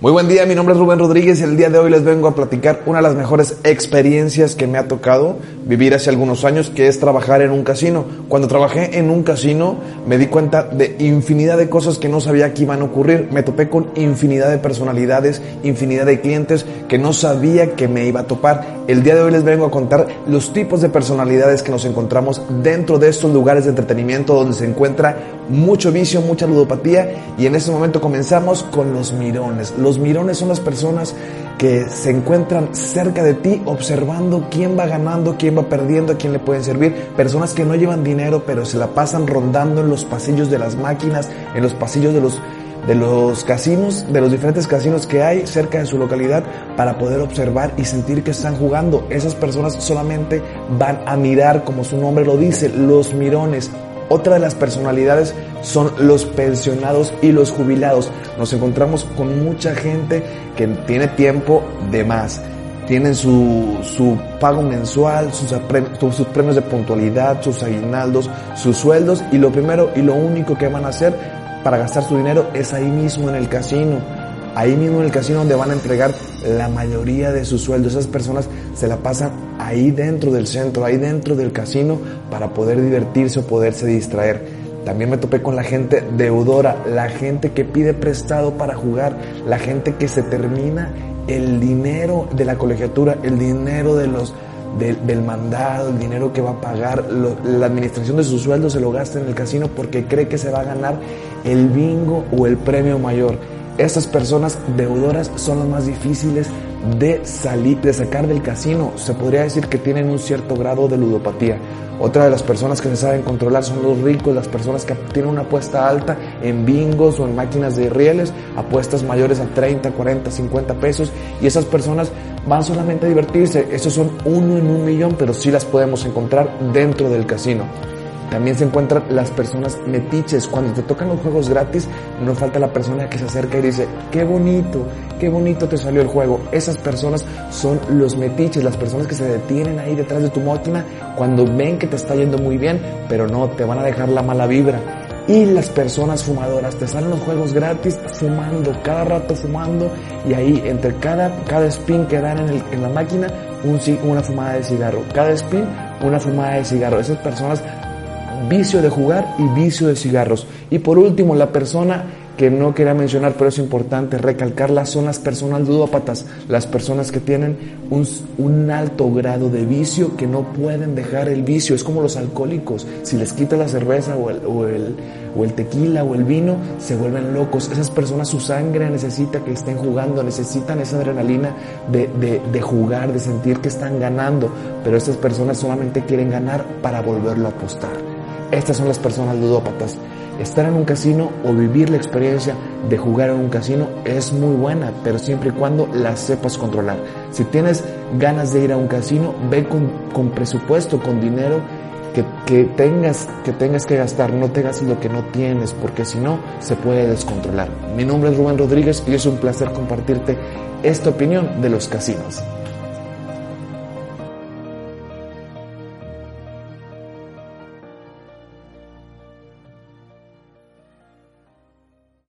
Muy buen día, mi nombre es Rubén Rodríguez y el día de hoy les vengo a platicar una de las mejores experiencias que me ha tocado vivir hace algunos años, que es trabajar en un casino. Cuando trabajé en un casino me di cuenta de infinidad de cosas que no sabía que iban a ocurrir. Me topé con infinidad de personalidades, infinidad de clientes que no sabía que me iba a topar. El día de hoy les vengo a contar los tipos de personalidades que nos encontramos dentro de estos lugares de entretenimiento donde se encuentra mucho vicio, mucha ludopatía y en este momento comenzamos con los mirones. Los mirones son las personas que se encuentran cerca de ti observando quién va ganando, quién va perdiendo, a quién le pueden servir. Personas que no llevan dinero pero se la pasan rondando en los pasillos de las máquinas, en los pasillos de los de los casinos, de los diferentes casinos que hay cerca de su localidad para poder observar y sentir que están jugando. Esas personas solamente van a mirar, como su nombre lo dice, los mirones. Otra de las personalidades son los pensionados y los jubilados. Nos encontramos con mucha gente que tiene tiempo de más. Tienen su, su pago mensual, sus, sus premios de puntualidad, sus aguinaldos, sus sueldos y lo primero y lo único que van a hacer para gastar su dinero es ahí mismo en el casino. Ahí mismo en el casino donde van a entregar la mayoría de sus sueldos. Esas personas se la pasan ahí dentro del centro, ahí dentro del casino para poder divertirse o poderse distraer. También me topé con la gente deudora, la gente que pide prestado para jugar, la gente que se termina el dinero de la colegiatura, el dinero de los, del mandado, el dinero que va a pagar, la administración de su sueldo se lo gasta en el casino porque cree que se va a ganar el bingo o el premio mayor. Estas personas deudoras son las más difíciles de salir, de sacar del casino. Se podría decir que tienen un cierto grado de ludopatía. Otra de las personas que se saben controlar son los ricos, las personas que tienen una apuesta alta en bingos o en máquinas de rieles, apuestas mayores a 30, 40, 50 pesos y esas personas van solamente a divertirse. Esos son uno en un millón, pero sí las podemos encontrar dentro del casino. También se encuentran las personas metiches. Cuando te tocan los juegos gratis, no falta la persona que se acerca y dice, qué bonito, qué bonito te salió el juego. Esas personas son los metiches, las personas que se detienen ahí detrás de tu máquina cuando ven que te está yendo muy bien, pero no, te van a dejar la mala vibra. Y las personas fumadoras, te salen los juegos gratis fumando, cada rato fumando y ahí entre cada, cada spin que dan en, en la máquina, un, una fumada de cigarro. Cada spin, una fumada de cigarro. Esas personas vicio de jugar y vicio de cigarros. Y por último, la persona que no quería mencionar, pero es importante recalcarla, son las personas ludópatas, las personas que tienen un, alto grado de vicio, que no pueden dejar el vicio. Es como los alcohólicos, si les quita la cerveza o el, o el, o el tequila o el vino, se vuelven locos. Esas personas, su sangre necesita que estén jugando, necesitan esa adrenalina de, de, de jugar, de sentir que están ganando, pero estas personas solamente quieren ganar para volverlo a apostar. Estas son las personas ludópatas. Estar en un casino o vivir la experiencia de jugar en un casino es muy buena, pero siempre y cuando la sepas controlar. Si tienes ganas de ir a un casino, ve con, presupuesto, con dinero que, tengas, que tengas que gastar. No te gastes lo que no tienes, porque si no, se puede descontrolar. Mi nombre es Rubén Rodríguez y es un placer compartirte esta opinión de los casinos.